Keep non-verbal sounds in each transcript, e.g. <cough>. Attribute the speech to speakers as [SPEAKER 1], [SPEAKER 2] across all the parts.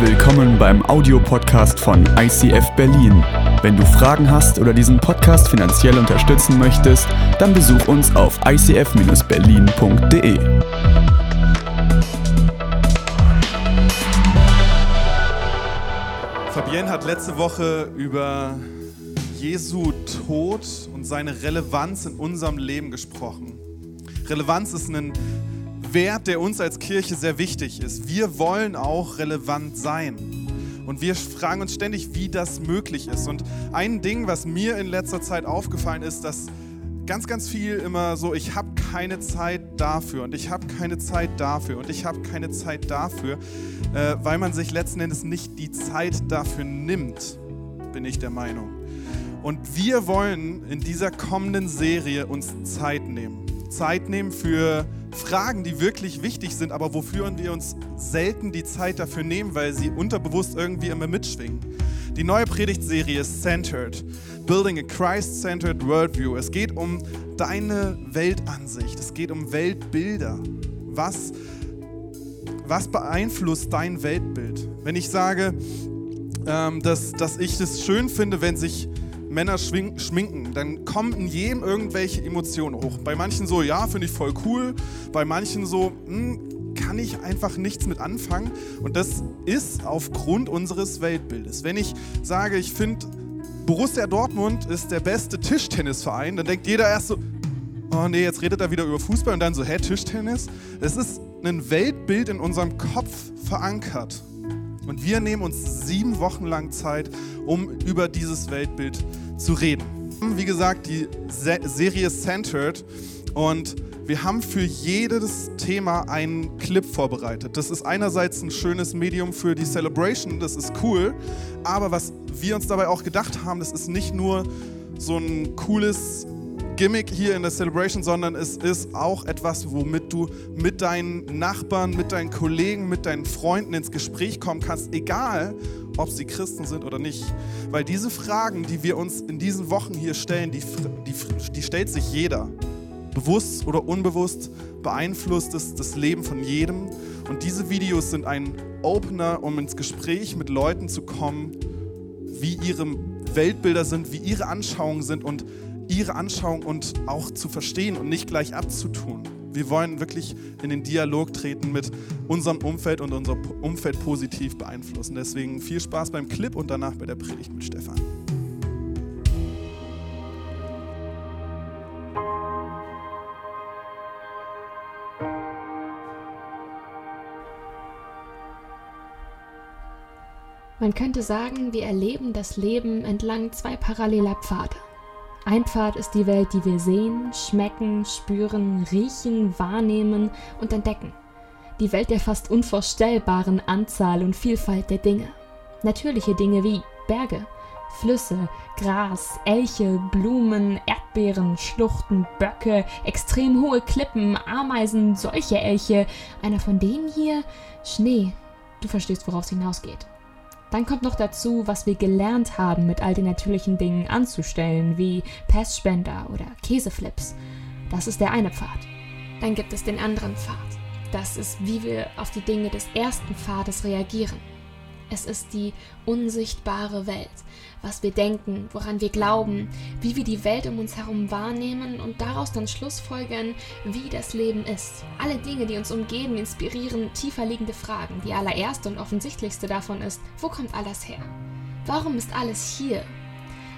[SPEAKER 1] Willkommen beim Audiopodcast von ICF Berlin. Wenn du Fragen hast oder diesen Podcast finanziell unterstützen möchtest, dann besuch uns auf icf-berlin.de.
[SPEAKER 2] Fabienne hat letzte Woche über Jesu Tod und seine Relevanz in unserem Leben gesprochen. Relevanz ist ein Wert, der uns als Kirche sehr wichtig ist. Wir wollen auch relevant sein. Und wir fragen uns ständig, wie das möglich ist. Und ein Ding, was mir in letzter Zeit aufgefallen ist, dass ganz, ganz viel immer so, ich habe keine Zeit dafür und ich habe keine Zeit dafür und ich habe keine Zeit dafür, äh, weil man sich letzten Endes nicht die Zeit dafür nimmt, bin ich der Meinung. Und wir wollen in dieser kommenden Serie uns Zeit nehmen. Zeit nehmen für Fragen, die wirklich wichtig sind, aber wofür wir uns selten die Zeit dafür nehmen, weil sie unterbewusst irgendwie immer mitschwingen. Die neue Predigtserie ist Centered, Building a Christ-Centered Worldview. Es geht um deine Weltansicht, es geht um Weltbilder. Was, was beeinflusst dein Weltbild? Wenn ich sage, ähm, dass, dass ich es schön finde, wenn sich Männer schminken, dann kommen in jedem irgendwelche Emotionen hoch. Bei manchen so, ja, finde ich voll cool. Bei manchen so, hm, kann ich einfach nichts mit anfangen. Und das ist aufgrund unseres Weltbildes. Wenn ich sage, ich finde, Borussia Dortmund ist der beste Tischtennisverein, dann denkt jeder erst so, oh nee, jetzt redet er wieder über Fußball und dann so, hä, Tischtennis? Es ist ein Weltbild in unserem Kopf verankert. Und wir nehmen uns sieben Wochen lang Zeit, um über dieses Weltbild zu reden. Wie gesagt, die Serie Centered und wir haben für jedes Thema einen Clip vorbereitet. Das ist einerseits ein schönes Medium für die Celebration, das ist cool, aber was wir uns dabei auch gedacht haben, das ist nicht nur so ein cooles Gimmick hier in der Celebration, sondern es ist auch etwas, womit du mit deinen Nachbarn, mit deinen Kollegen, mit deinen Freunden ins Gespräch kommen kannst, egal ob sie Christen sind oder nicht. Weil diese Fragen, die wir uns in diesen Wochen hier stellen, die, die, die stellt sich jeder. Bewusst oder unbewusst beeinflusst es das Leben von jedem. Und diese Videos sind ein Opener, um ins Gespräch mit Leuten zu kommen, wie ihre Weltbilder sind, wie ihre Anschauungen sind und ihre Anschauung und auch zu verstehen und nicht gleich abzutun. Wir wollen wirklich in den Dialog treten mit unserem Umfeld und unser Umfeld positiv beeinflussen. Deswegen viel Spaß beim Clip und danach bei der Predigt mit Stefan.
[SPEAKER 3] Man könnte sagen, wir erleben das Leben entlang zwei paralleler Pfade. Ein Pfad ist die Welt, die wir sehen, schmecken, spüren, riechen, wahrnehmen und entdecken. Die Welt der fast unvorstellbaren Anzahl und Vielfalt der Dinge. Natürliche Dinge wie Berge, Flüsse, Gras, Elche, Blumen, Erdbeeren, Schluchten, Böcke, extrem hohe Klippen, Ameisen, solche Elche, einer von denen hier, Schnee. Du verstehst, worauf es hinausgeht. Dann kommt noch dazu, was wir gelernt haben, mit all den natürlichen Dingen anzustellen, wie Pestspender oder Käseflips. Das ist der eine Pfad. Dann gibt es den anderen Pfad. Das ist, wie wir auf die Dinge des ersten Pfades reagieren. Es ist die unsichtbare Welt, was wir denken, woran wir glauben, wie wir die Welt um uns herum wahrnehmen und daraus dann Schlussfolgern, wie das Leben ist. Alle Dinge, die uns umgeben, inspirieren tiefer liegende Fragen. Die allererste und offensichtlichste davon ist, wo kommt alles her? Warum ist alles hier?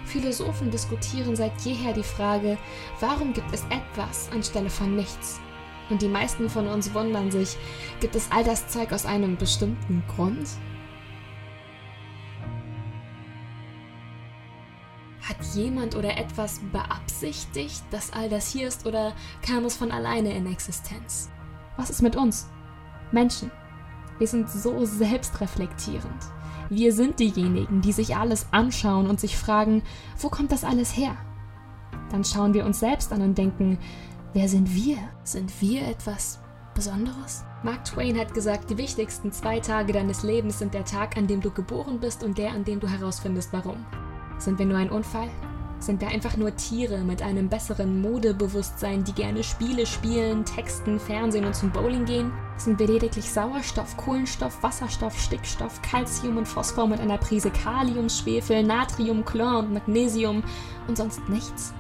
[SPEAKER 3] Philosophen diskutieren seit jeher die Frage, warum gibt es etwas anstelle von nichts? Und die meisten von uns wundern sich, gibt es all das Zeug aus einem bestimmten Grund? Hat jemand oder etwas beabsichtigt, dass all das hier ist oder kam es von alleine in Existenz? Was ist mit uns? Menschen. Wir sind so selbstreflektierend. Wir sind diejenigen, die sich alles anschauen und sich fragen, wo kommt das alles her? Dann schauen wir uns selbst an und denken, wer sind wir? Sind wir etwas Besonderes? Mark Twain hat gesagt, die wichtigsten zwei Tage deines Lebens sind der Tag, an dem du geboren bist und der, an dem du herausfindest, warum. Sind wir nur ein Unfall? Sind wir einfach nur Tiere mit einem besseren Modebewusstsein, die gerne Spiele spielen, texten, Fernsehen und zum Bowling gehen? Sind wir lediglich Sauerstoff, Kohlenstoff, Wasserstoff, Stickstoff, Calcium und Phosphor mit einer Prise Kalium, Schwefel, Natrium, Chlor und Magnesium und sonst nichts?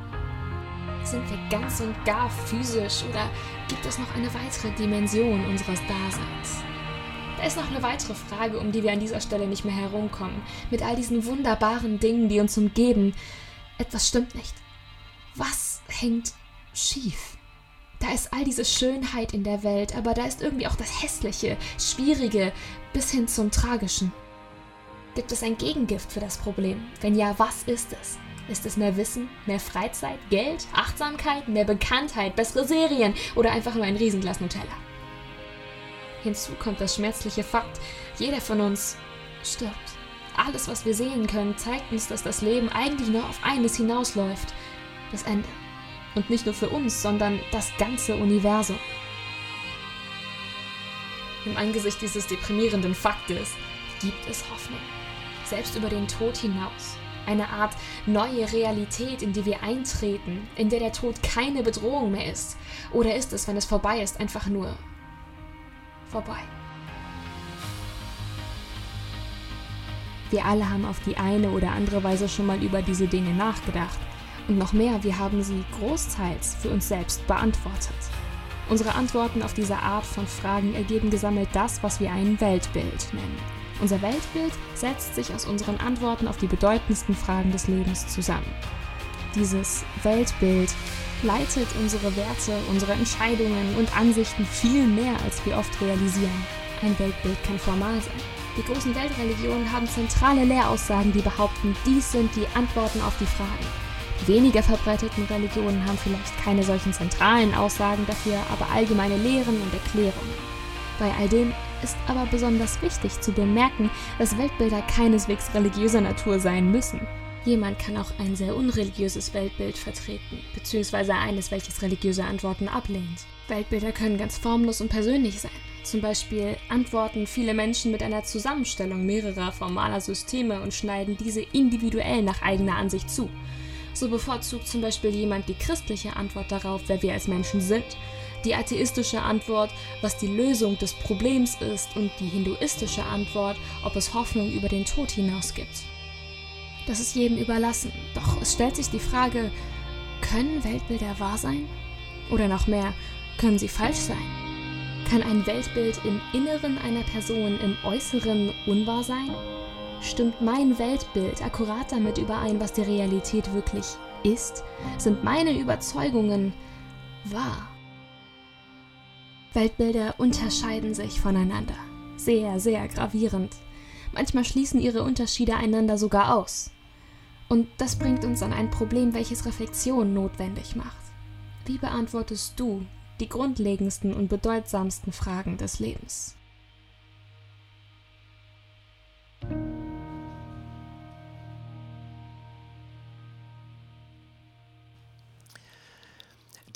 [SPEAKER 3] Sind wir ganz und gar physisch oder gibt es noch eine weitere Dimension unseres Daseins? Ist noch eine weitere Frage, um die wir an dieser Stelle nicht mehr herumkommen. Mit all diesen wunderbaren Dingen, die uns umgeben, etwas stimmt nicht. Was hängt schief? Da ist all diese Schönheit in der Welt, aber da ist irgendwie auch das Hässliche, Schwierige bis hin zum Tragischen. Gibt es ein Gegengift für das Problem? Wenn ja, was ist es? Ist es mehr Wissen, mehr Freizeit, Geld, Achtsamkeit, mehr Bekanntheit, bessere Serien oder einfach nur ein Riesenglas Nutella? Hinzu kommt das schmerzliche Fakt, jeder von uns stirbt. Alles, was wir sehen können, zeigt uns, dass das Leben eigentlich nur auf eines hinausläuft. Das Ende. Und nicht nur für uns, sondern das ganze Universum. Im Angesicht dieses deprimierenden Faktes gibt es Hoffnung. Selbst über den Tod hinaus. Eine Art neue Realität, in die wir eintreten, in der der Tod keine Bedrohung mehr ist. Oder ist es, wenn es vorbei ist, einfach nur vorbei? Wir alle haben auf die eine oder andere Weise schon mal über diese Dinge nachgedacht. Und noch mehr, wir haben sie großteils für uns selbst beantwortet. Unsere Antworten auf diese Art von Fragen ergeben gesammelt das, was wir ein Weltbild nennen. Unser Weltbild setzt sich aus unseren Antworten auf die bedeutendsten Fragen des Lebens zusammen. Dieses Weltbild leitet unsere Werte, unsere Entscheidungen und Ansichten viel mehr, als wir oft realisieren. Ein Weltbild kann formal sein. Die großen Weltreligionen haben zentrale Lehraussagen, die behaupten, dies sind die Antworten auf die Fragen. Die weniger verbreiteten Religionen haben vielleicht keine solchen zentralen Aussagen, dafür aber allgemeine Lehren und Erklärungen. Bei all dem ist aber besonders wichtig zu bemerken, dass Weltbilder keineswegs religiöser Natur sein müssen. Jemand kann auch ein sehr unreligiöses Weltbild vertreten, beziehungsweise eines, welches religiöse Antworten ablehnt. Weltbilder können ganz formlos und persönlich sein. Zum Beispiel antworten viele Menschen mit einer Zusammenstellung mehrerer formaler Systeme und schneiden diese individuell nach eigener Ansicht zu. So bevorzugt zum Beispiel jemand die christliche Antwort darauf, wer wir als Menschen sind, die atheistische Antwort, was die Lösung des Problems ist und die hinduistische Antwort, ob es Hoffnung über den Tod hinaus gibt. Das ist jedem überlassen, doch es stellt sich die Frage, können Weltbilder wahr sein? Oder noch mehr, können sie falsch sein? Kann ein Weltbild im Inneren einer Person im Äußeren unwahr sein? Stimmt mein Weltbild akkurat damit überein, was die Realität wirklich ist? Sind meine Überzeugungen wahr? Weltbilder unterscheiden sich voneinander. Sehr, sehr gravierend. Manchmal schließen ihre Unterschiede einander sogar aus. Und das bringt uns an ein Problem, welches Reflexion notwendig macht. Wie beantwortest du die grundlegendsten und bedeutsamsten Fragen des Lebens.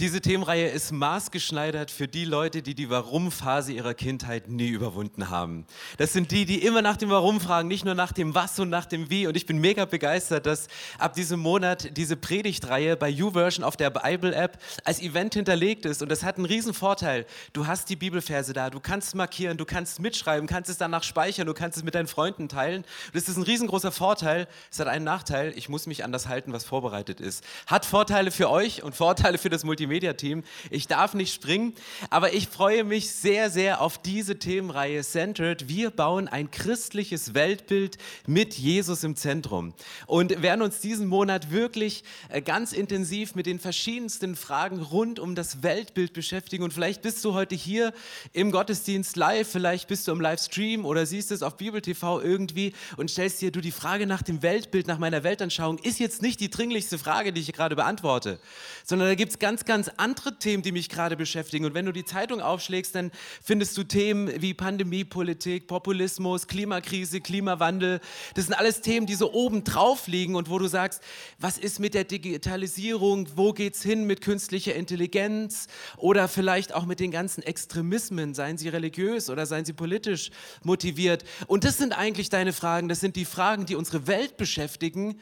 [SPEAKER 4] Diese Themenreihe ist maßgeschneidert für die Leute, die die Warum-Phase ihrer Kindheit nie überwunden haben. Das sind die, die immer nach dem Warum fragen, nicht nur nach dem Was und nach dem Wie. Und ich bin mega begeistert, dass ab diesem Monat diese Predigtreihe bei YouVersion auf der Bible-App als Event hinterlegt ist. Und das hat einen riesen Vorteil. Du hast die Bibelverse da, du kannst markieren, du kannst mitschreiben, kannst es danach speichern, du kannst es mit deinen Freunden teilen. Das ist ein riesengroßer Vorteil. Es hat einen Nachteil, ich muss mich an das halten, was vorbereitet ist. Hat Vorteile für euch und Vorteile für das Multimedia. Media-Team. Ich darf nicht springen, aber ich freue mich sehr, sehr auf diese Themenreihe Centered. Wir bauen ein christliches Weltbild mit Jesus im Zentrum und werden uns diesen Monat wirklich äh, ganz intensiv mit den verschiedensten Fragen rund um das Weltbild beschäftigen. Und vielleicht bist du heute hier im Gottesdienst live, vielleicht bist du im Livestream oder siehst es auf Bibel TV irgendwie und stellst dir du die Frage nach dem Weltbild, nach meiner Weltanschauung, ist jetzt nicht die dringlichste Frage, die ich gerade beantworte, sondern da gibt es ganz, ganz ganz andere Themen, die mich gerade beschäftigen. Und wenn du die Zeitung aufschlägst, dann findest du Themen wie Pandemiepolitik, Populismus, Klimakrise, Klimawandel. Das sind alles Themen, die so oben drauf liegen und wo du sagst, was ist mit der Digitalisierung? Wo geht es hin mit künstlicher Intelligenz? Oder vielleicht auch mit den ganzen Extremismen, seien sie religiös oder seien sie politisch motiviert. Und das sind eigentlich deine Fragen. Das sind die Fragen, die unsere Welt beschäftigen.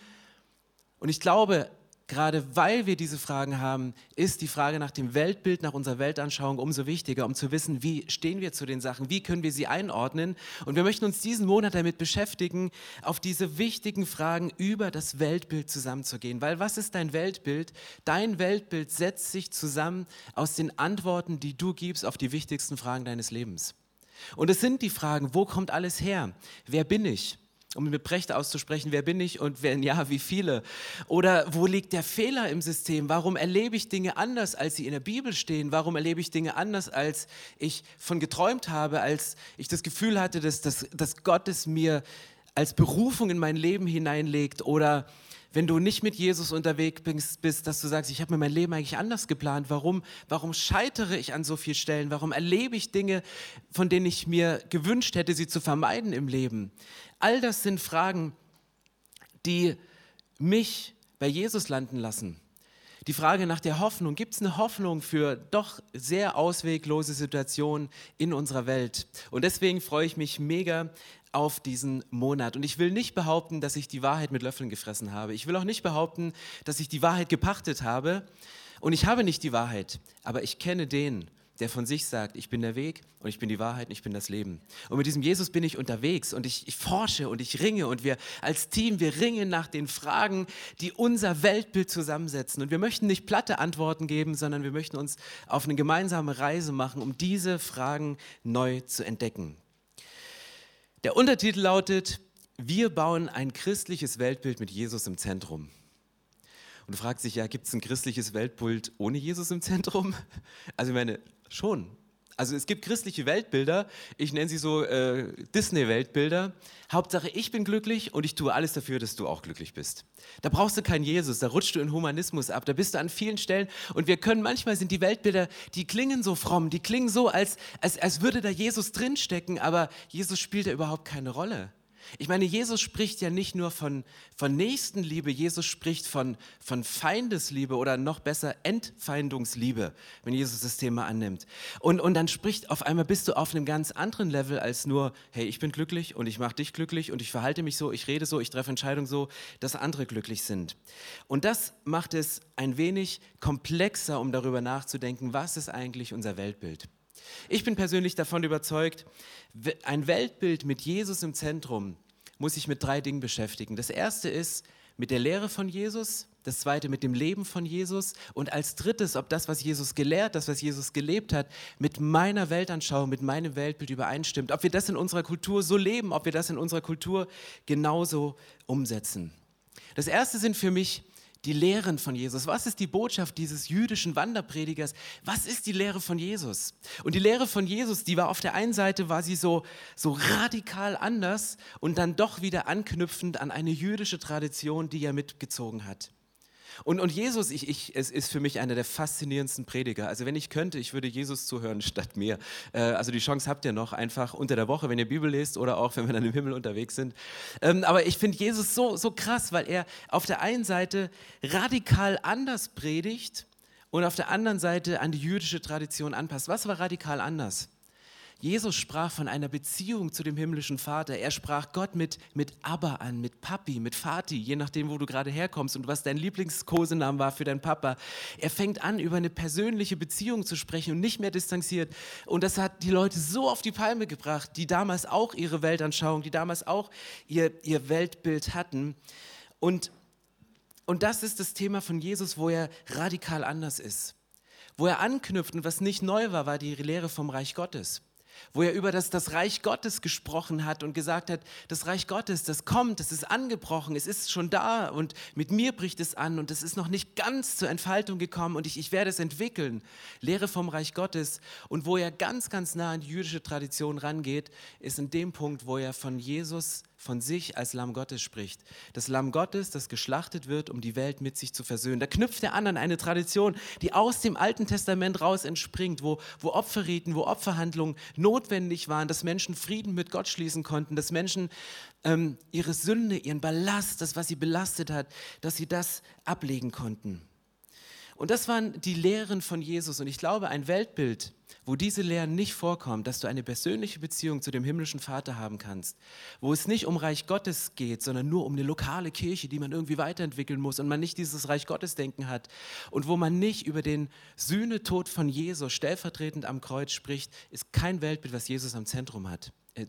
[SPEAKER 4] Und ich glaube, gerade weil wir diese Fragen haben, ist die Frage nach dem Weltbild, nach unserer Weltanschauung umso wichtiger, um zu wissen, wie stehen wir zu den Sachen, wie können wir sie einordnen. Und wir möchten uns diesen Monat damit beschäftigen, auf diese wichtigen Fragen über das Weltbild zusammenzugehen. Weil was ist dein Weltbild? Dein Weltbild setzt sich zusammen aus den Antworten, die du gibst auf die wichtigsten Fragen deines Lebens. Und es sind die Fragen, wo kommt alles her? Wer bin ich? Um mit Brecht auszusprechen, wer bin ich und wenn ja, wie viele? Oder wo liegt der Fehler im System? Warum erlebe ich Dinge anders, als sie in der Bibel stehen? Warum erlebe ich Dinge anders, als ich von geträumt habe, als ich das Gefühl hatte, dass, dass, dass Gott es mir als Berufung in mein Leben hineinlegt? Oder wenn du nicht mit Jesus unterwegs bist, dass du sagst, ich habe mir mein Leben eigentlich anders geplant. Warum, warum scheitere ich an so vielen Stellen? Warum erlebe ich Dinge, von denen ich mir gewünscht hätte, sie zu vermeiden im Leben? All das sind Fragen, die mich bei Jesus landen lassen. Die Frage nach der Hoffnung, gibt es eine Hoffnung für doch sehr ausweglose Situationen in unserer Welt? Und deswegen freue ich mich mega auf diesen Monat. Und ich will nicht behaupten, dass ich die Wahrheit mit Löffeln gefressen habe. Ich will auch nicht behaupten, dass ich die Wahrheit gepachtet habe. Und ich habe nicht die Wahrheit, aber ich kenne den, der von sich sagt, ich bin der Weg und ich bin die Wahrheit und ich bin das Leben. Und mit diesem Jesus bin ich unterwegs und ich, ich, forsche und ich ringe und wir als Team, wir ringen nach den Fragen, die unser Weltbild zusammensetzen. Und wir möchten nicht platte Antworten geben, sondern wir möchten uns auf eine gemeinsame Reise machen, um diese Fragen neu zu entdecken. Der Untertitel lautet, wir bauen ein christliches Weltbild mit Jesus im Zentrum. Und du fragst dich ja, gibt es ein christliches Weltbild ohne Jesus im Zentrum? Also ich meine, Schon. Also es gibt christliche Weltbilder, ich nenne sie so äh, Disney-Weltbilder. Hauptsache, ich bin glücklich und ich tue alles dafür, dass du auch glücklich bist. Da brauchst du keinen Jesus, da rutschst du in Humanismus ab, da bist du an vielen Stellen. Und wir können, manchmal sind die Weltbilder, die klingen so fromm, die klingen so, als, als, als würde da Jesus drinstecken, aber Jesus spielt da überhaupt keine Rolle. Ich meine, Jesus spricht ja nicht nur von, von Nächstenliebe, Jesus spricht von, von Feindesliebe oder noch besser Entfeindungsliebe, wenn Jesus das Thema annimmt. Und, und dann spricht auf einmal, bist du auf einem ganz anderen Level als nur, hey, ich bin glücklich und ich mache dich glücklich und ich verhalte mich so, ich rede so, ich treffe Entscheidungen so, dass andere glücklich sind. Und das macht es ein wenig komplexer, um darüber nachzudenken, was ist eigentlich unser Weltbild. Ich bin persönlich davon überzeugt, ein Weltbild mit Jesus im Zentrum muss sich mit drei Dingen beschäftigen. Das erste ist mit der Lehre von Jesus, das zweite mit dem Leben von Jesus und als drittes, ob das, was Jesus gelehrt, das, was Jesus gelebt hat, mit meiner Weltanschauung, mit meinem Weltbild übereinstimmt. Ob wir das in unserer Kultur so leben, ob wir das in unserer Kultur genauso umsetzen. Das erste sind für mich die Lehren von Jesus? Was ist die Botschaft dieses jüdischen Wanderpredigers? Was ist die Lehre von Jesus? Und die Lehre von Jesus, die war auf der einen Seite, war sie so, so radikal anders und dann doch wieder anknüpfend an eine jüdische Tradition, die er mitgezogen hat. Und, und Jesus, ich, ich, es ist für mich einer der faszinierendsten Prediger. Also wenn ich könnte, ich würde Jesus zuhören statt mir. Äh, also die Chance habt ihr noch einfach unter der Woche, wenn ihr Bibel lest oder auch, wenn wir dann im Himmel unterwegs sind. Ähm, aber ich finde Jesus so, so krass, weil er auf der einen Seite radikal anders predigt und auf der anderen Seite an die jüdische Tradition anpasst. Was war radikal anders? Jesus sprach von einer Beziehung zu dem himmlischen Vater. Er sprach Gott mit, mit Abba an, mit Papi, mit Vati, je nachdem, wo du gerade herkommst und was dein Lieblingskosename war für deinen Papa. Er fängt an, über eine persönliche Beziehung zu sprechen und nicht mehr distanziert. Und das hat die Leute so auf die Palme gebracht, die damals auch ihre Weltanschauung, die damals auch ihr, ihr Weltbild hatten. Und, und das ist das Thema von Jesus, wo er radikal anders ist. Wo er anknüpft und was nicht neu war, war die Lehre vom Reich Gottes wo er über das, das Reich Gottes gesprochen hat und gesagt hat, das Reich Gottes, das kommt, das ist angebrochen, es ist schon da und mit mir bricht es an und es ist noch nicht ganz zur Entfaltung gekommen und ich, ich werde es entwickeln. Lehre vom Reich Gottes und wo er ganz, ganz nah an die jüdische Tradition rangeht, ist in dem Punkt, wo er von Jesus von sich als Lamm Gottes spricht. Das Lamm Gottes, das geschlachtet wird, um die Welt mit sich zu versöhnen. Da knüpft er an an eine Tradition, die aus dem Alten Testament raus entspringt, wo, wo Opferriten, wo Opferhandlungen notwendig waren, dass Menschen Frieden mit Gott schließen konnten, dass Menschen ähm, ihre Sünde, ihren Ballast, das, was sie belastet hat, dass sie das ablegen konnten. Und das waren die Lehren von Jesus. Und ich glaube, ein Weltbild, wo diese Lehren nicht vorkommen, dass du eine persönliche Beziehung zu dem himmlischen Vater haben kannst, wo es nicht um Reich Gottes geht, sondern nur um eine lokale Kirche, die man irgendwie weiterentwickeln muss und man nicht dieses Reich Gottes denken hat und wo man nicht über den Sühnetod von Jesus stellvertretend am Kreuz spricht, ist kein Weltbild, was Jesus am Zentrum hat. Äh,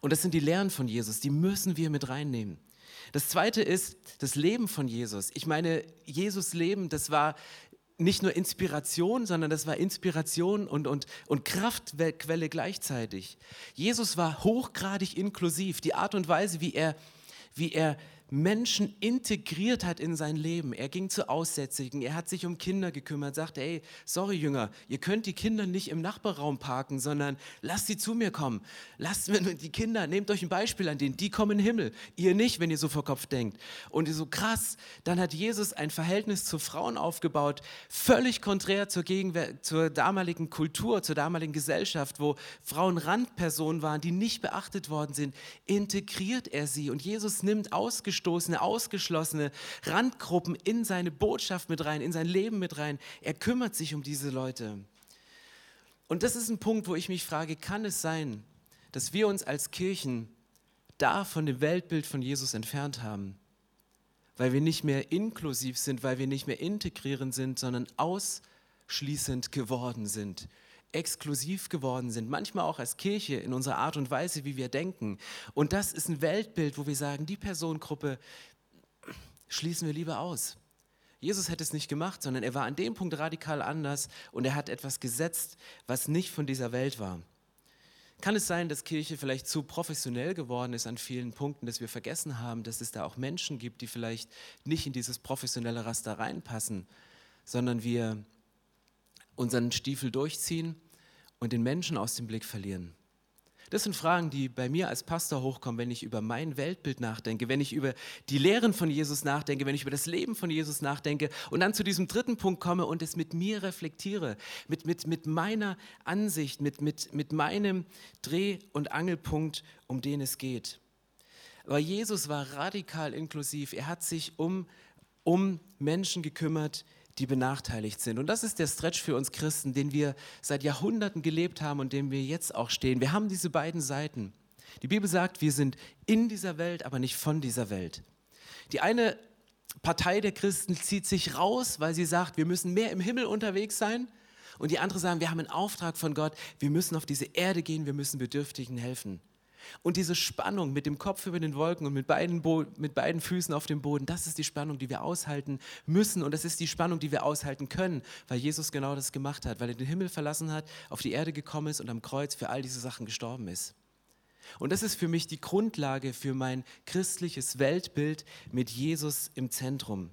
[SPEAKER 4] und das sind die Lehren von Jesus, die müssen wir mit reinnehmen. Das zweite ist das Leben von Jesus. Ich meine, Jesus Leben, das war nicht nur Inspiration, sondern das war Inspiration und, und, und Kraftquelle gleichzeitig. Jesus war hochgradig inklusiv. Die Art und Weise, wie er, wie er Menschen integriert hat in sein Leben. Er ging zu Aussätzigen, er hat sich um Kinder gekümmert, sagte, ey, sorry Jünger, ihr könnt die Kinder nicht im Nachbarraum parken, sondern lasst sie zu mir kommen. Lasst die Kinder, nehmt euch ein Beispiel an denen, die kommen in den Himmel, ihr nicht, wenn ihr so vor Kopf denkt. Und so krass, dann hat Jesus ein Verhältnis zu Frauen aufgebaut, völlig konträr zur, zur damaligen Kultur, zur damaligen Gesellschaft, wo Frauen Randpersonen waren, die nicht beachtet worden sind. Integriert er sie und Jesus nimmt ausgeschlossen Ausgestoßene, Ausgeschlossene, Randgruppen in seine Botschaft mit rein, in sein Leben mit rein. Er kümmert sich um diese Leute. Und das ist ein Punkt, wo ich mich frage, kann es sein, dass wir uns als Kirchen da von dem Weltbild von Jesus entfernt haben? Weil wir nicht mehr inklusiv sind, weil wir nicht mehr integrierend sind, sondern ausschließend geworden sind exklusiv geworden sind, manchmal auch als Kirche in unserer Art und Weise, wie wir denken. Und das ist ein Weltbild, wo wir sagen, die Personengruppe schließen wir lieber aus. Jesus hätte es nicht gemacht, sondern er war an dem Punkt radikal anders und er hat etwas gesetzt, was nicht von dieser Welt war. Kann es sein, dass Kirche vielleicht zu professionell geworden ist an vielen Punkten, dass wir vergessen haben, dass es da auch Menschen gibt, die vielleicht nicht in dieses professionelle Raster reinpassen, sondern wir unseren Stiefel durchziehen und den Menschen aus dem Blick verlieren? Das sind Fragen, die bei mir als Pastor hochkommen, wenn ich über mein Weltbild nachdenke, wenn ich über die Lehren von Jesus nachdenke, wenn ich über das Leben von Jesus nachdenke und dann zu diesem dritten Punkt komme und es mit mir reflektiere, mit, mit, mit meiner Ansicht, mit, mit, mit meinem Dreh- und Angelpunkt, um den es geht. Aber Jesus war radikal inklusiv. Er hat sich um, um Menschen gekümmert, die benachteiligt sind. Und das ist der Stretch für uns Christen, den wir seit Jahrhunderten gelebt haben und dem wir jetzt auch stehen. Wir haben diese beiden Seiten. Die Bibel sagt, wir sind in dieser Welt, aber nicht von dieser Welt. Die eine Partei der Christen zieht sich raus, weil sie sagt, wir müssen mehr im Himmel unterwegs sein. Und die andere sagen, wir haben einen Auftrag von Gott, wir müssen auf diese Erde gehen, wir müssen Bedürftigen helfen. Und diese Spannung mit dem Kopf über den Wolken und mit beiden, Bo mit beiden Füßen auf dem Boden, das ist die Spannung, die wir aushalten müssen. Und das ist die Spannung, die wir aushalten können, weil Jesus genau das gemacht hat, weil er den Himmel verlassen hat, auf die Erde gekommen ist und am Kreuz für all diese Sachen gestorben ist. Und das ist für mich die Grundlage für mein christliches Weltbild mit Jesus im Zentrum.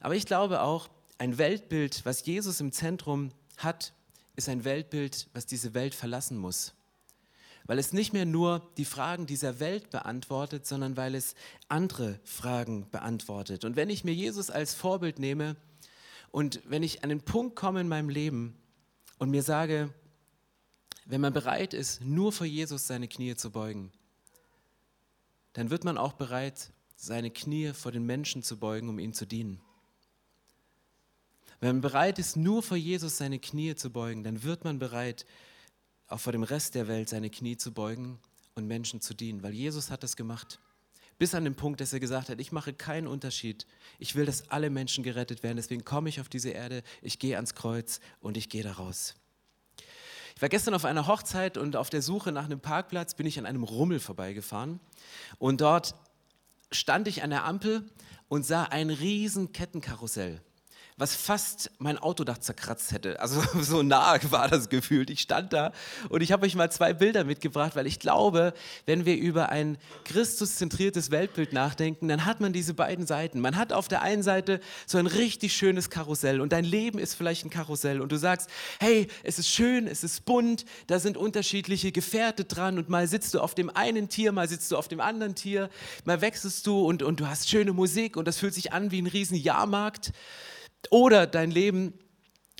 [SPEAKER 4] Aber ich glaube auch, ein Weltbild, was Jesus im Zentrum hat, ist ein Weltbild, was diese Welt verlassen muss weil es nicht mehr nur die Fragen dieser Welt beantwortet, sondern weil es andere Fragen beantwortet. Und wenn ich mir Jesus als Vorbild nehme und wenn ich an den Punkt komme in meinem Leben und mir sage, wenn man bereit ist, nur vor Jesus seine Knie zu beugen, dann wird man auch bereit, seine Knie vor den Menschen zu beugen, um ihm zu dienen. Wenn man bereit ist, nur vor Jesus seine Knie zu beugen, dann wird man bereit, auch vor dem Rest der Welt seine Knie zu beugen und Menschen zu dienen, weil Jesus hat das gemacht. Bis an den Punkt, dass er gesagt hat, ich mache keinen Unterschied. Ich will, dass alle Menschen gerettet werden. Deswegen komme ich auf diese Erde, ich gehe ans Kreuz und ich gehe da raus. Ich war gestern auf einer Hochzeit und auf der Suche nach einem Parkplatz bin ich an einem Rummel vorbeigefahren. Und dort stand ich an der Ampel und sah ein riesen Kettenkarussell was fast mein Autodach zerkratzt hätte. Also <laughs> so nah war das gefühlt. Ich stand da und ich habe euch mal zwei Bilder mitgebracht, weil ich glaube, wenn wir über ein Christuszentriertes Weltbild nachdenken, dann hat man diese beiden Seiten. Man hat auf der einen Seite so ein richtig schönes Karussell und dein Leben ist vielleicht ein Karussell und du sagst, hey, es ist schön, es ist bunt, da sind unterschiedliche Gefährte dran und mal sitzt du auf dem einen Tier, mal sitzt du auf dem anderen Tier, mal wechselst du und, und du hast schöne Musik und das fühlt sich an wie ein riesen Jahrmarkt. Oder dein Leben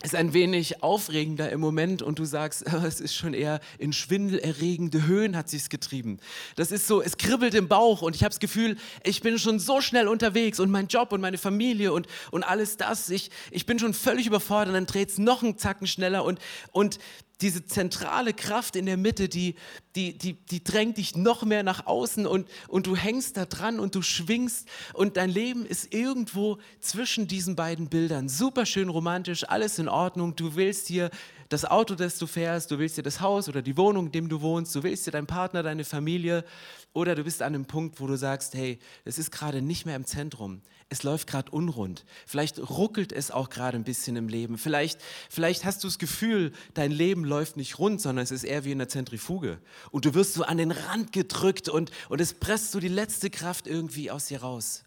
[SPEAKER 4] ist ein wenig aufregender im Moment und du sagst, <laughs> es ist schon eher in schwindelerregende Höhen hat sich's getrieben. Das ist so, es kribbelt im Bauch und ich habe das Gefühl, ich bin schon so schnell unterwegs und mein Job und meine Familie und, und alles das, ich, ich bin schon völlig überfordert, dann dreht es noch einen Zacken schneller und, und diese zentrale Kraft in der Mitte, die, die, die, die drängt dich noch mehr nach außen und, und du hängst da dran und du schwingst und dein Leben ist irgendwo zwischen diesen beiden Bildern. Super schön romantisch, alles in Ordnung. Du willst hier das Auto, das du fährst, du willst dir das Haus oder die Wohnung, in dem du wohnst, du willst dir deinen Partner, deine Familie oder du bist an einem Punkt, wo du sagst, hey, es ist gerade nicht mehr im Zentrum es läuft gerade unrund. Vielleicht ruckelt es auch gerade ein bisschen im Leben. Vielleicht, vielleicht hast du das Gefühl, dein Leben läuft nicht rund, sondern es ist eher wie in der Zentrifuge. Und du wirst so an den Rand gedrückt und, und es presst so die letzte Kraft irgendwie aus dir raus.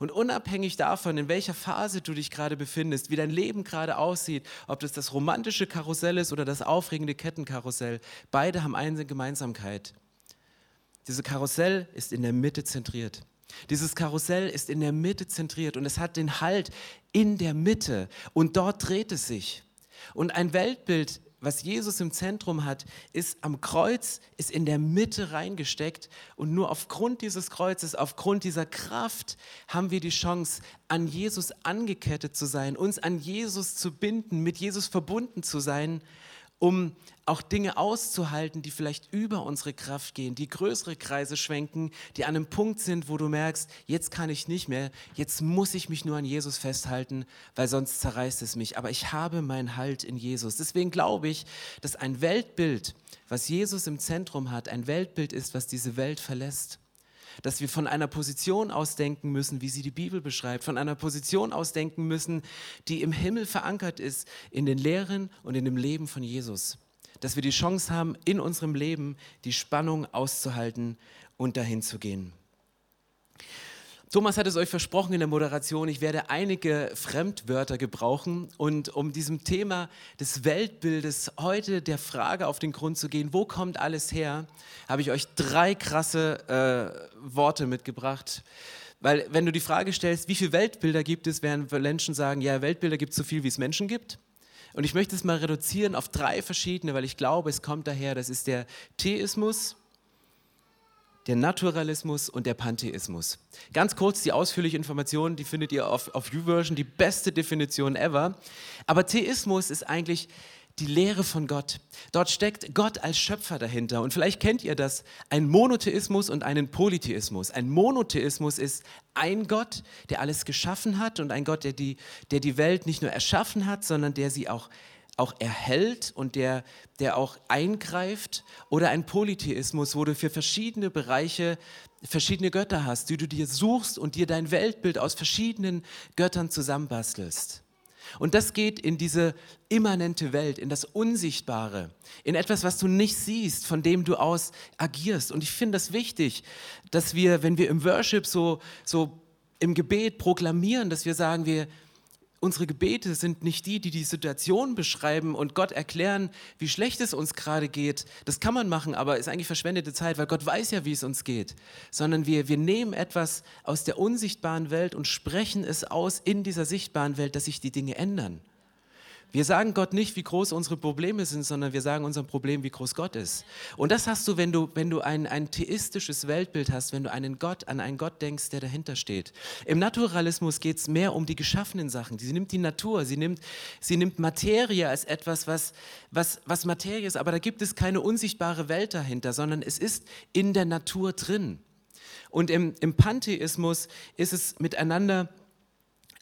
[SPEAKER 4] Und unabhängig davon, in welcher Phase du dich gerade befindest, wie dein Leben gerade aussieht, ob das das romantische Karussell ist oder das aufregende Kettenkarussell, beide haben eine Gemeinsamkeit. Dieses Karussell ist in der Mitte zentriert. Dieses Karussell ist in der Mitte zentriert und es hat den Halt in der Mitte und dort dreht es sich. Und ein Weltbild, was Jesus im Zentrum hat, ist am Kreuz, ist in der Mitte reingesteckt. Und nur aufgrund dieses Kreuzes, aufgrund dieser Kraft haben wir die Chance, an Jesus angekettet zu sein, uns an Jesus zu binden, mit Jesus verbunden zu sein um auch Dinge auszuhalten, die vielleicht über unsere Kraft gehen, die größere Kreise schwenken, die an einem Punkt sind, wo du merkst, jetzt kann ich nicht mehr, jetzt muss ich mich nur an Jesus festhalten, weil sonst zerreißt es mich. Aber ich habe meinen Halt in Jesus. Deswegen glaube ich, dass ein Weltbild, was Jesus im Zentrum hat, ein Weltbild ist, was diese Welt verlässt dass wir von einer Position ausdenken müssen, wie sie die Bibel beschreibt, von einer Position ausdenken müssen, die im Himmel verankert ist, in den Lehren und in dem Leben von Jesus. Dass wir die Chance haben, in unserem Leben die Spannung auszuhalten und dahin zu gehen. Thomas hat es euch versprochen in der Moderation, ich werde einige Fremdwörter gebrauchen und um diesem Thema des Weltbildes heute der Frage auf den Grund zu gehen, wo kommt alles her, habe ich euch drei krasse äh, Worte mitgebracht. Weil wenn du die Frage stellst, wie viele Weltbilder gibt es, werden Menschen sagen, ja, Weltbilder gibt es so viel, wie es Menschen gibt. Und ich möchte es mal reduzieren auf drei verschiedene, weil ich glaube, es kommt daher, das ist der Theismus, der Naturalismus und der Pantheismus. Ganz kurz die ausführliche Information, die findet ihr auf, auf YouVersion, die beste Definition ever. Aber Theismus ist eigentlich die Lehre von Gott. Dort steckt Gott als Schöpfer dahinter. Und vielleicht kennt ihr das, ein Monotheismus und einen Polytheismus. Ein Monotheismus ist ein Gott, der alles geschaffen hat und ein Gott, der die, der die Welt nicht nur erschaffen hat, sondern der sie auch auch erhält und der, der auch eingreift oder ein Polytheismus, wo du für verschiedene Bereiche verschiedene Götter hast, die du dir suchst und dir dein Weltbild aus verschiedenen Göttern zusammenbastelst. Und das geht in diese immanente Welt, in das Unsichtbare, in etwas, was du nicht siehst, von dem du aus agierst. Und ich finde das wichtig, dass wir, wenn wir im Worship so, so im Gebet proklamieren, dass wir sagen, wir, unsere Gebete sind nicht die, die die Situation beschreiben und Gott erklären, wie schlecht es uns gerade geht. Das kann man machen, aber ist eigentlich verschwendete Zeit, weil Gott weiß ja, wie es uns geht. Sondern wir, wir nehmen etwas aus der unsichtbaren Welt und sprechen es aus in dieser sichtbaren Welt, dass sich die Dinge ändern. Wir sagen Gott nicht, wie groß unsere Probleme sind, sondern wir sagen unserem Problem, wie groß Gott ist. Und das hast du, wenn du, wenn du ein, ein theistisches Weltbild hast, wenn du einen Gott, an einen Gott denkst, der dahinter steht. Im Naturalismus geht es mehr um die geschaffenen Sachen. Sie nimmt die Natur, sie nimmt, sie nimmt Materie als etwas, was, was, was Materie ist, aber da gibt es keine unsichtbare Welt dahinter, sondern es ist in der Natur drin. Und im, im Pantheismus ist es miteinander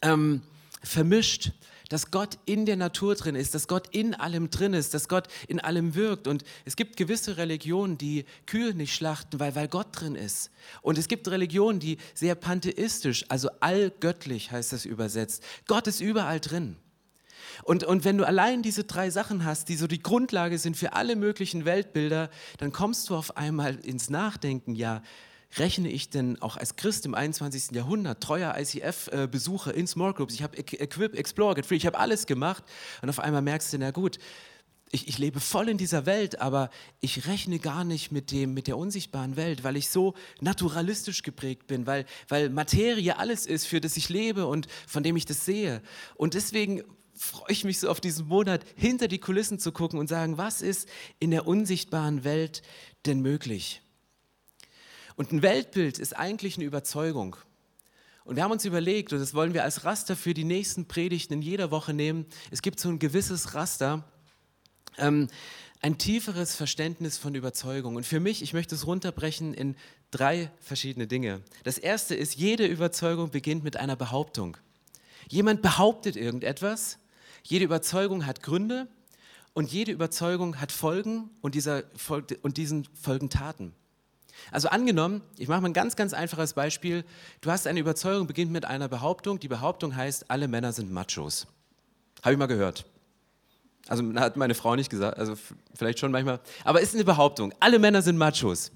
[SPEAKER 4] ähm, vermischt dass Gott in der Natur drin ist, dass Gott in allem drin ist, dass Gott in allem wirkt. Und es gibt gewisse Religionen, die Kühe nicht schlachten, weil, weil Gott drin ist. Und es gibt Religionen, die sehr pantheistisch, also allgöttlich heißt das übersetzt. Gott ist überall drin. Und, und wenn du allein diese drei Sachen hast, die so die Grundlage sind für alle möglichen Weltbilder, dann kommst du auf einmal ins Nachdenken, ja, rechne ich denn auch als Christ im 21. Jahrhundert, treuer ICF-Besucher in Small Groups, ich habe Equip, Explore, Get Free, ich habe alles gemacht und auf einmal merkst du, na gut, ich, ich, lebe voll in dieser Welt, aber ich rechne gar nicht mit, dem, mit der unsichtbaren Welt, weil ich so naturalistisch geprägt bin, weil, weil Materie alles ist, für das ich lebe und von dem ich das sehe. Und deswegen freue ich mich so auf diesen Monat, hinter die Kulissen zu gucken und sagen, was ist in der unsichtbaren Welt denn möglich? Und ein Weltbild ist eigentlich eine Überzeugung. Und wir haben uns überlegt, und das wollen wir als Raster für die nächsten Predigten in jeder Woche nehmen, es gibt so ein gewisses Raster, ähm, ein tieferes Verständnis von Überzeugung. Und für mich, ich möchte es runterbrechen in drei verschiedene Dinge. Das erste ist, jede Überzeugung beginnt mit einer Behauptung. Jemand behauptet irgendetwas, jede Überzeugung hat Gründe und jede Überzeugung hat Folgen und, dieser, und diesen folgen Taten. Also angenommen, ich mache mal ein ganz, ganz einfaches Beispiel. Du hast eine Überzeugung, beginnt mit einer Behauptung. Die Behauptung heißt, alle Männer sind Machos. Habe ich mal gehört. Also hat meine Frau nicht gesagt, also vielleicht schon manchmal. Aber ist eine Behauptung. Alle Männer sind Machos.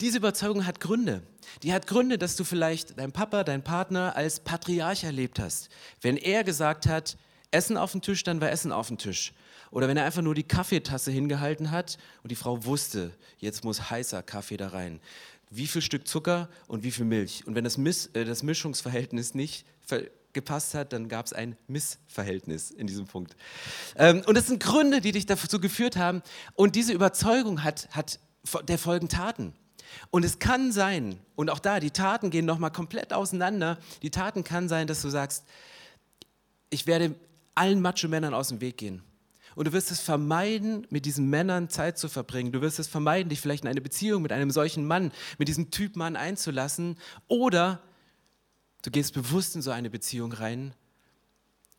[SPEAKER 4] Diese Überzeugung hat Gründe. Die hat Gründe, dass du vielleicht dein Papa, dein Partner als Patriarch erlebt hast. Wenn er gesagt hat, Essen auf dem Tisch, dann war Essen auf dem Tisch. Oder wenn er einfach nur die Kaffeetasse hingehalten hat und die Frau wusste, jetzt muss heißer Kaffee da rein. Wie viel Stück Zucker und wie viel Milch. Und wenn das, Miss, äh, das Mischungsverhältnis nicht gepasst hat, dann gab es ein Missverhältnis in diesem Punkt. Ähm, und das sind Gründe, die dich dazu geführt haben. Und diese Überzeugung hat, hat der Folgen Taten. Und es kann sein, und auch da, die Taten gehen nochmal komplett auseinander. Die Taten kann sein, dass du sagst, ich werde allen Macho-Männern aus dem Weg gehen. Und du wirst es vermeiden, mit diesen Männern Zeit zu verbringen. Du wirst es vermeiden, dich vielleicht in eine Beziehung mit einem solchen Mann, mit diesem Typ Mann einzulassen. Oder du gehst bewusst in so eine Beziehung rein,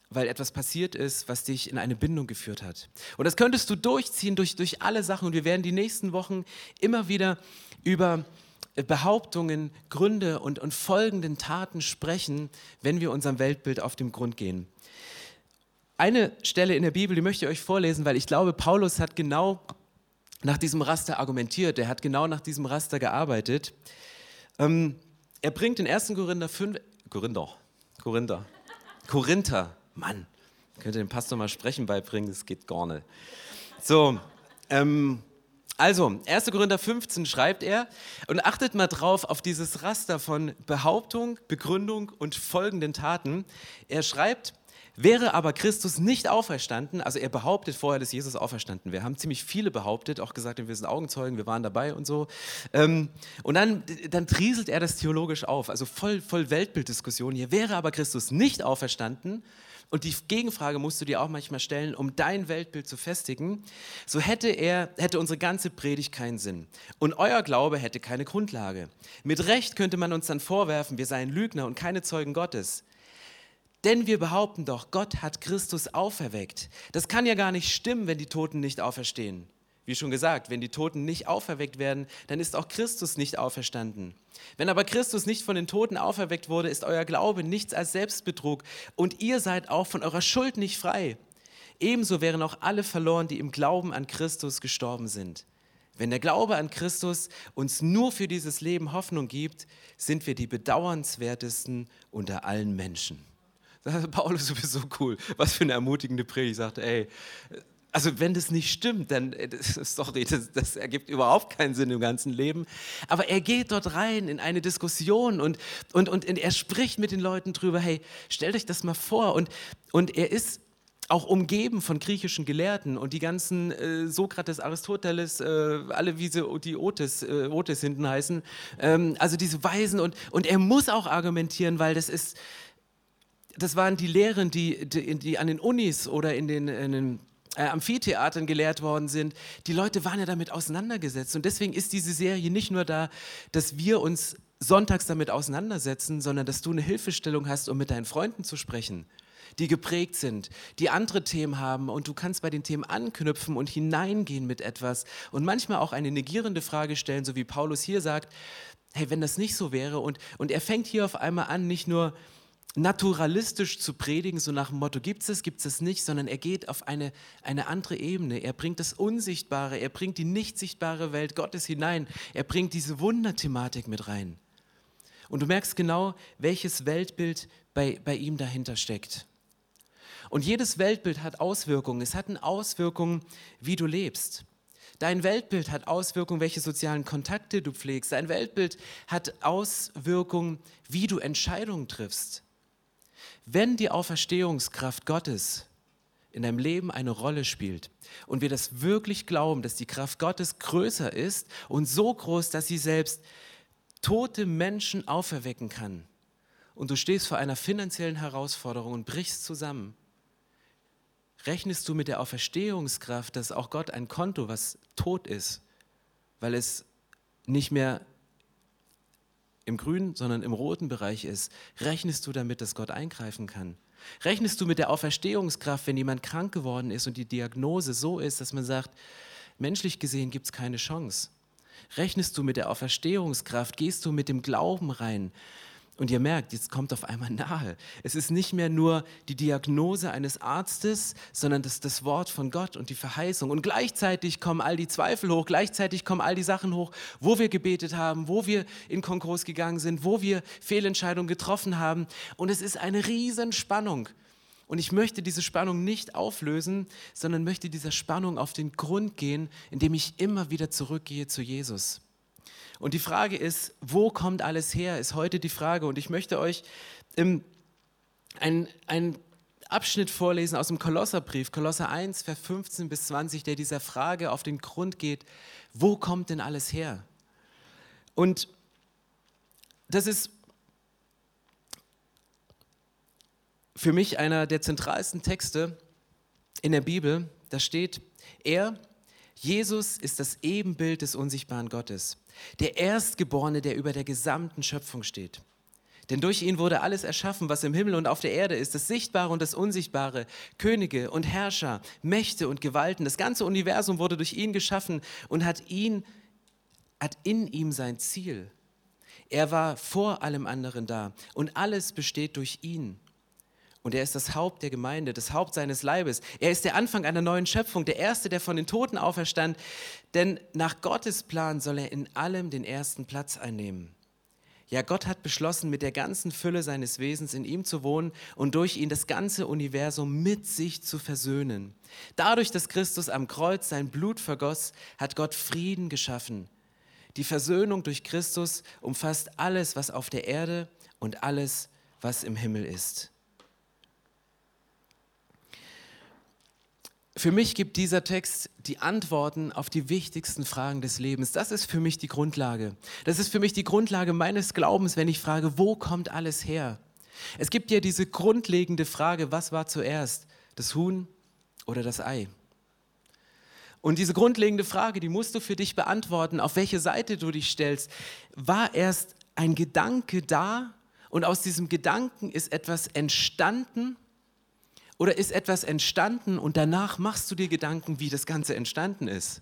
[SPEAKER 4] weil etwas passiert ist, was dich in eine Bindung geführt hat. Und das könntest du durchziehen durch, durch alle Sachen. Und wir werden die nächsten Wochen immer wieder über Behauptungen, Gründe und, und folgenden Taten sprechen, wenn wir unserem Weltbild auf den Grund gehen eine Stelle in der Bibel, die möchte ich euch vorlesen, weil ich glaube, Paulus hat genau nach diesem Raster argumentiert, er hat genau nach diesem Raster gearbeitet. Ähm, er bringt in 1. Korinther 5, Korinther, Korinther, Korinther, Mann, könnt ihr dem Pastor mal sprechen beibringen, das geht gar nicht. So, ähm, also, 1. Korinther 15 schreibt er und achtet mal drauf auf dieses Raster von Behauptung, Begründung und folgenden Taten. Er schreibt, Wäre aber Christus nicht auferstanden, also er behauptet vorher, dass Jesus auferstanden wäre, haben ziemlich viele behauptet, auch gesagt, wir sind Augenzeugen, wir waren dabei und so. Ähm, und dann, dann trieselt er das theologisch auf, also voll, voll Weltbilddiskussion hier. Wäre aber Christus nicht auferstanden, und die Gegenfrage musst du dir auch manchmal stellen, um dein Weltbild zu festigen, so hätte er, hätte unsere ganze Predigt keinen Sinn. Und euer Glaube hätte keine Grundlage. Mit Recht könnte man uns dann vorwerfen, wir seien Lügner und keine Zeugen Gottes. Denn wir behaupten doch, Gott hat Christus auferweckt. Das kann ja gar nicht stimmen, wenn die Toten nicht auferstehen. Wie schon gesagt, wenn die Toten nicht auferweckt werden, dann ist auch Christus nicht auferstanden. Wenn aber Christus nicht von den Toten auferweckt wurde, ist euer Glaube nichts als Selbstbetrug und ihr seid auch von eurer Schuld nicht frei. Ebenso wären auch alle verloren, die im Glauben an Christus gestorben sind. Wenn der Glaube an Christus uns nur für dieses Leben Hoffnung gibt, sind wir die bedauernswertesten unter allen Menschen. Paulus, du bist so cool. Was für eine ermutigende Predigt. Ich sagte, ey, also wenn das nicht stimmt, dann, äh, sorry, das, das, ergibt überhaupt keinen Sinn im ganzen Leben. Aber er geht dort rein in eine Diskussion und, und, und er spricht mit den Leuten drüber, hey, stellt euch das mal vor. Und, und er ist auch umgeben von griechischen Gelehrten und die ganzen äh, Sokrates, Aristoteles, äh, alle wie sie die Otis, äh, Otis hinten heißen, ähm, also diese Weisen und, und er muss auch argumentieren, weil das ist, das waren die Lehren, die, die, die an den Unis oder in den, in den äh, Amphitheatern gelehrt worden sind. Die Leute waren ja damit auseinandergesetzt. Und deswegen ist diese Serie nicht nur da, dass wir uns sonntags damit auseinandersetzen, sondern dass du eine Hilfestellung hast, um mit deinen Freunden zu sprechen, die geprägt sind, die andere Themen haben und du kannst bei den Themen anknüpfen und hineingehen mit etwas und manchmal auch eine negierende Frage stellen, so wie Paulus hier sagt, hey, wenn das nicht so wäre und, und er fängt hier auf einmal an, nicht nur naturalistisch zu predigen, so nach dem Motto, gibt es es, gibt es es nicht, sondern er geht auf eine, eine andere Ebene. Er bringt das Unsichtbare, er bringt die nicht sichtbare Welt Gottes hinein, er bringt diese Wunderthematik mit rein. Und du merkst genau, welches Weltbild bei, bei ihm dahinter steckt. Und jedes Weltbild hat Auswirkungen. Es hat eine Auswirkung, wie du lebst. Dein Weltbild hat Auswirkungen, welche sozialen Kontakte du pflegst. Dein Weltbild hat Auswirkungen, wie du Entscheidungen triffst. Wenn die Auferstehungskraft Gottes in deinem Leben eine Rolle spielt und wir das wirklich glauben, dass die Kraft Gottes größer ist und so groß, dass sie selbst tote Menschen auferwecken kann und du stehst vor einer finanziellen Herausforderung und brichst zusammen, rechnest du mit der Auferstehungskraft, dass auch Gott ein Konto, was tot ist, weil es nicht mehr im grünen, sondern im roten Bereich ist, rechnest du damit, dass Gott eingreifen kann? Rechnest du mit der Auferstehungskraft, wenn jemand krank geworden ist und die Diagnose so ist, dass man sagt, menschlich gesehen gibt es keine Chance? Rechnest du mit der Auferstehungskraft? Gehst du mit dem Glauben rein? Und ihr merkt, jetzt kommt auf einmal nahe. Es ist nicht mehr nur die Diagnose eines Arztes, sondern das, das Wort von Gott und die Verheißung. Und gleichzeitig kommen all die Zweifel hoch, gleichzeitig kommen all die Sachen hoch, wo wir gebetet haben, wo wir in Konkurs gegangen sind, wo wir Fehlentscheidungen getroffen haben. Und es ist eine Riesenspannung. Und ich möchte diese Spannung nicht auflösen, sondern möchte dieser Spannung auf den Grund gehen, indem ich immer wieder zurückgehe zu Jesus. Und die Frage ist, wo kommt alles her, ist heute die Frage. Und ich möchte euch einen Abschnitt vorlesen aus dem Kolosserbrief, Kolosser 1, Vers 15 bis 20, der dieser Frage auf den Grund geht, wo kommt denn alles her? Und das ist für mich einer der zentralsten Texte in der Bibel. Da steht, er, Jesus, ist das Ebenbild des unsichtbaren Gottes der Erstgeborene, der über der gesamten Schöpfung steht. Denn durch ihn wurde alles erschaffen, was im Himmel und auf der Erde ist, das Sichtbare und das Unsichtbare, Könige und Herrscher, Mächte und Gewalten. Das ganze Universum wurde durch ihn geschaffen und hat ihn, hat in ihm sein Ziel. Er war vor allem anderen da und alles besteht durch ihn. Und er ist das Haupt der Gemeinde, das Haupt seines Leibes. Er ist der Anfang einer neuen Schöpfung, der Erste, der von den Toten auferstand. Denn nach Gottes Plan soll er in allem den ersten Platz einnehmen. Ja, Gott hat beschlossen, mit der ganzen Fülle seines Wesens in ihm zu wohnen und durch ihn das ganze Universum mit sich zu versöhnen. Dadurch, dass Christus am Kreuz sein Blut vergoss, hat Gott Frieden geschaffen. Die Versöhnung durch Christus umfasst alles, was auf der Erde und alles, was im Himmel ist. Für mich gibt dieser Text die Antworten auf die wichtigsten Fragen des Lebens. Das ist für mich die Grundlage. Das ist für mich die Grundlage meines Glaubens, wenn ich frage, wo kommt alles her? Es gibt ja diese grundlegende Frage, was war zuerst, das Huhn oder das Ei? Und diese grundlegende Frage, die musst du für dich beantworten, auf welche Seite du dich stellst. War erst ein Gedanke da und aus diesem Gedanken ist etwas entstanden oder ist etwas entstanden und danach machst du dir Gedanken, wie das Ganze entstanden ist?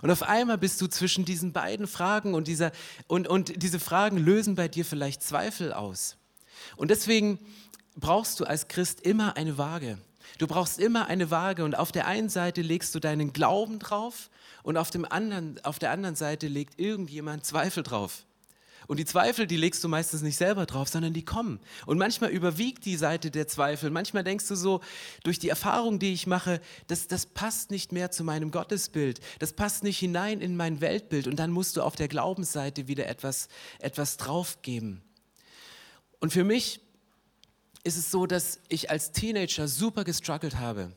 [SPEAKER 4] Und auf einmal bist du zwischen diesen beiden Fragen und, dieser, und, und diese Fragen lösen bei dir vielleicht Zweifel aus. Und deswegen brauchst du als Christ immer eine Waage. Du brauchst immer eine Waage und auf der einen Seite legst du deinen Glauben drauf und auf, dem anderen, auf der anderen Seite legt irgendjemand Zweifel drauf. Und die Zweifel, die legst du meistens nicht selber drauf, sondern die kommen. Und manchmal überwiegt die Seite der Zweifel. Manchmal denkst du so, durch die Erfahrung, die ich mache, das, das passt nicht mehr zu meinem Gottesbild. Das passt nicht hinein in mein Weltbild. Und dann musst du auf der Glaubensseite wieder etwas, etwas draufgeben. Und für mich ist es so, dass ich als Teenager super gestruggelt habe.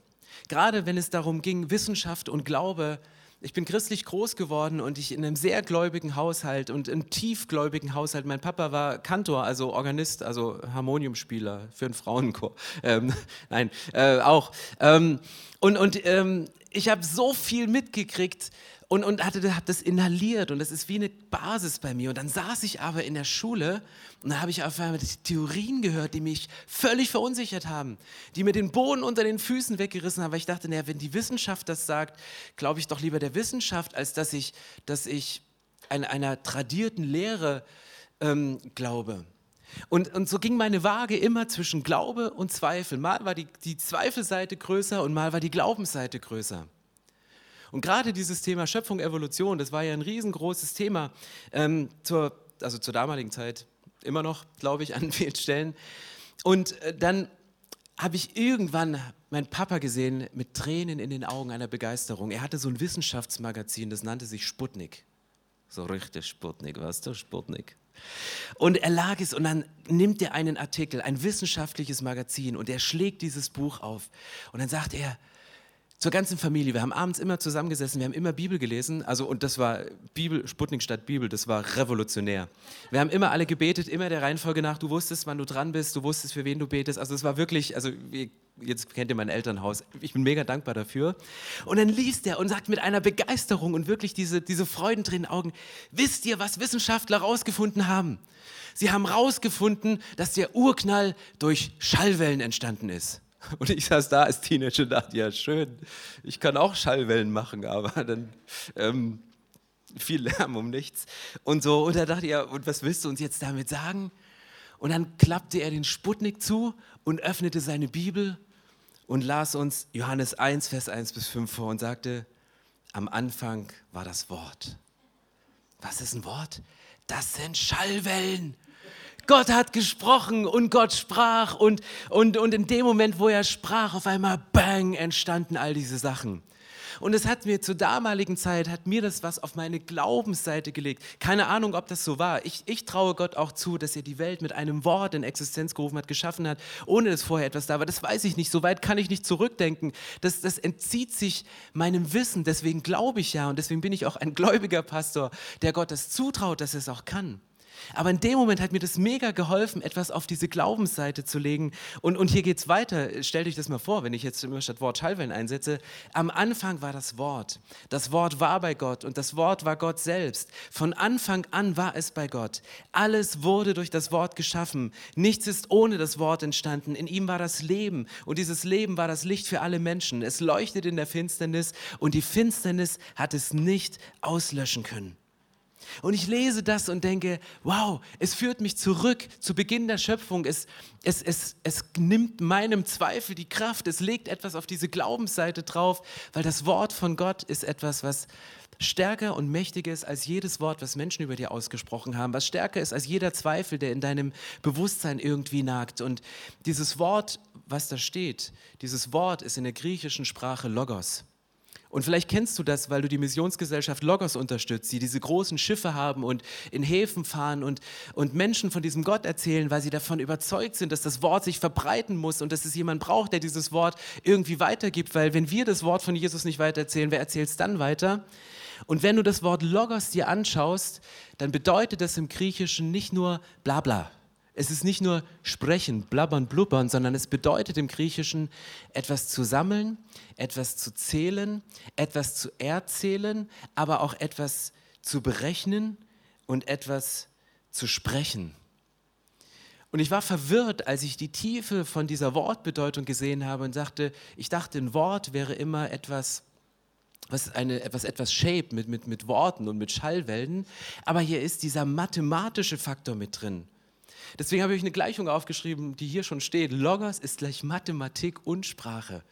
[SPEAKER 4] Gerade wenn es darum ging, Wissenschaft und Glaube ich bin christlich groß geworden und ich in einem sehr gläubigen Haushalt und einem tiefgläubigen Haushalt. Mein Papa war Kantor, also Organist, also Harmoniumspieler für einen Frauenchor. Ähm, <laughs> nein, äh, auch. Ähm, und und ähm, ich habe so viel mitgekriegt und, und hatte, habe das inhaliert und das ist wie eine Basis bei mir. Und dann saß ich aber in der Schule und da habe ich auf einmal Theorien gehört, die mich völlig verunsichert haben, die mir den Boden unter den Füßen weggerissen haben, weil ich dachte, naja, wenn die Wissenschaft das sagt, glaube ich doch lieber der Wissenschaft, als dass ich, dass ich einer, einer tradierten Lehre ähm, glaube. Und, und so ging meine Waage immer zwischen Glaube und Zweifel. Mal war die, die Zweifelseite größer und mal war die Glaubensseite größer. Und gerade dieses Thema Schöpfung, Evolution, das war ja ein riesengroßes Thema ähm, zur, also zur damaligen Zeit, immer noch, glaube ich, an <laughs> vielen Stellen. Und äh, dann habe ich irgendwann meinen Papa gesehen mit Tränen in den Augen einer Begeisterung. Er hatte so ein Wissenschaftsmagazin, das nannte sich Sputnik. So richtig Sputnik, weißt du, Sputnik. Und er lag es und dann nimmt er einen Artikel, ein wissenschaftliches Magazin und er schlägt dieses Buch auf. Und dann sagt er, zur ganzen Familie. Wir haben abends immer zusammengesessen, wir haben immer Bibel gelesen. Also, und das war Bibel, Sputnik statt Bibel, das war revolutionär. Wir haben immer alle gebetet, immer der Reihenfolge nach. Du wusstest, wann du dran bist, du wusstest, für wen du betest. Also, es war wirklich, also, jetzt kennt ihr mein Elternhaus. Ich bin mega dankbar dafür. Und dann liest er und sagt mit einer Begeisterung und wirklich diese, diese Freudentränen Augen: Wisst ihr, was Wissenschaftler rausgefunden haben? Sie haben rausgefunden, dass der Urknall durch Schallwellen entstanden ist. Und ich saß da als Teenager und dachte, ja schön, ich kann auch Schallwellen machen, aber dann ähm, viel Lärm um nichts. Und so, und da dachte ich, ja, und was willst du uns jetzt damit sagen? Und dann klappte er den Sputnik zu und öffnete seine Bibel und las uns Johannes 1, Vers 1 bis 5 vor und sagte, am Anfang war das Wort. Was ist ein Wort? Das sind Schallwellen. Gott hat gesprochen und Gott sprach und, und, und in dem Moment, wo er sprach, auf einmal bang, entstanden all diese Sachen. Und es hat mir zur damaligen Zeit, hat mir das was auf meine Glaubensseite gelegt. Keine Ahnung, ob das so war. Ich, ich traue Gott auch zu, dass er die Welt mit einem Wort in Existenz gerufen hat, geschaffen hat, ohne dass vorher etwas da war. Das weiß ich nicht. So weit kann ich nicht zurückdenken. Das, das entzieht sich meinem Wissen. Deswegen glaube ich ja und deswegen bin ich auch ein gläubiger Pastor, der Gott das zutraut, dass er es auch kann. Aber in dem Moment hat mir das mega geholfen, etwas auf diese Glaubensseite zu legen. Und, und hier geht es weiter. Stellt euch das mal vor, wenn ich jetzt immer statt Wort Schallwellen einsetze. Am Anfang war das Wort. Das Wort war bei Gott und das Wort war Gott selbst. Von Anfang an war es bei Gott. Alles wurde durch das Wort geschaffen. Nichts ist ohne das Wort entstanden. In ihm war das Leben und dieses Leben war das Licht für alle Menschen. Es leuchtet in der Finsternis und die Finsternis hat es nicht auslöschen können. Und ich lese das und denke, wow, es führt mich zurück zu Beginn der Schöpfung. Es, es, es, es nimmt meinem Zweifel die Kraft. Es legt etwas auf diese Glaubensseite drauf, weil das Wort von Gott ist etwas, was stärker und mächtiger ist als jedes Wort, was Menschen über dir ausgesprochen haben, was stärker ist als jeder Zweifel, der in deinem Bewusstsein irgendwie nagt. Und dieses Wort, was da steht, dieses Wort ist in der griechischen Sprache Logos. Und vielleicht kennst du das, weil du die Missionsgesellschaft Logos unterstützt, die diese großen Schiffe haben und in Häfen fahren und, und Menschen von diesem Gott erzählen, weil sie davon überzeugt sind, dass das Wort sich verbreiten muss und dass es jemand braucht, der dieses Wort irgendwie weitergibt. Weil wenn wir das Wort von Jesus nicht weitererzählen, wer erzählt es dann weiter? Und wenn du das Wort Logos dir anschaust, dann bedeutet das im Griechischen nicht nur Blabla. Es ist nicht nur sprechen, blabbern, blubbern, sondern es bedeutet im Griechischen etwas zu sammeln, etwas zu zählen, etwas zu erzählen, aber auch etwas zu berechnen und etwas zu sprechen. Und ich war verwirrt, als ich die Tiefe von dieser Wortbedeutung gesehen habe und dachte, ich dachte, ein Wort wäre immer etwas, was eine, etwas, etwas shape mit, mit, mit Worten und mit Schallwellen. Aber hier ist dieser mathematische Faktor mit drin. Deswegen habe ich eine Gleichung aufgeschrieben, die hier schon steht. Logos ist gleich Mathematik und Sprache.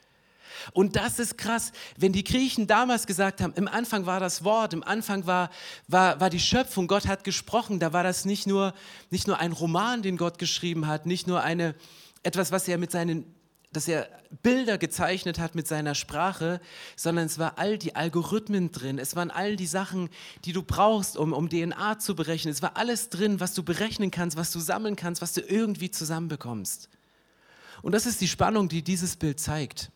[SPEAKER 4] Und das ist krass, wenn die Griechen damals gesagt haben, im Anfang war das Wort, im Anfang war, war, war die Schöpfung, Gott hat gesprochen, da war das nicht nur, nicht nur ein Roman, den Gott geschrieben hat, nicht nur eine, etwas, was er mit seinen dass er Bilder gezeichnet hat mit seiner Sprache, sondern es war all die Algorithmen drin, es waren all die Sachen, die du brauchst, um, um DNA zu berechnen. Es war alles drin, was du berechnen kannst, was du sammeln kannst, was du irgendwie zusammenbekommst. Und das ist die Spannung, die dieses Bild zeigt.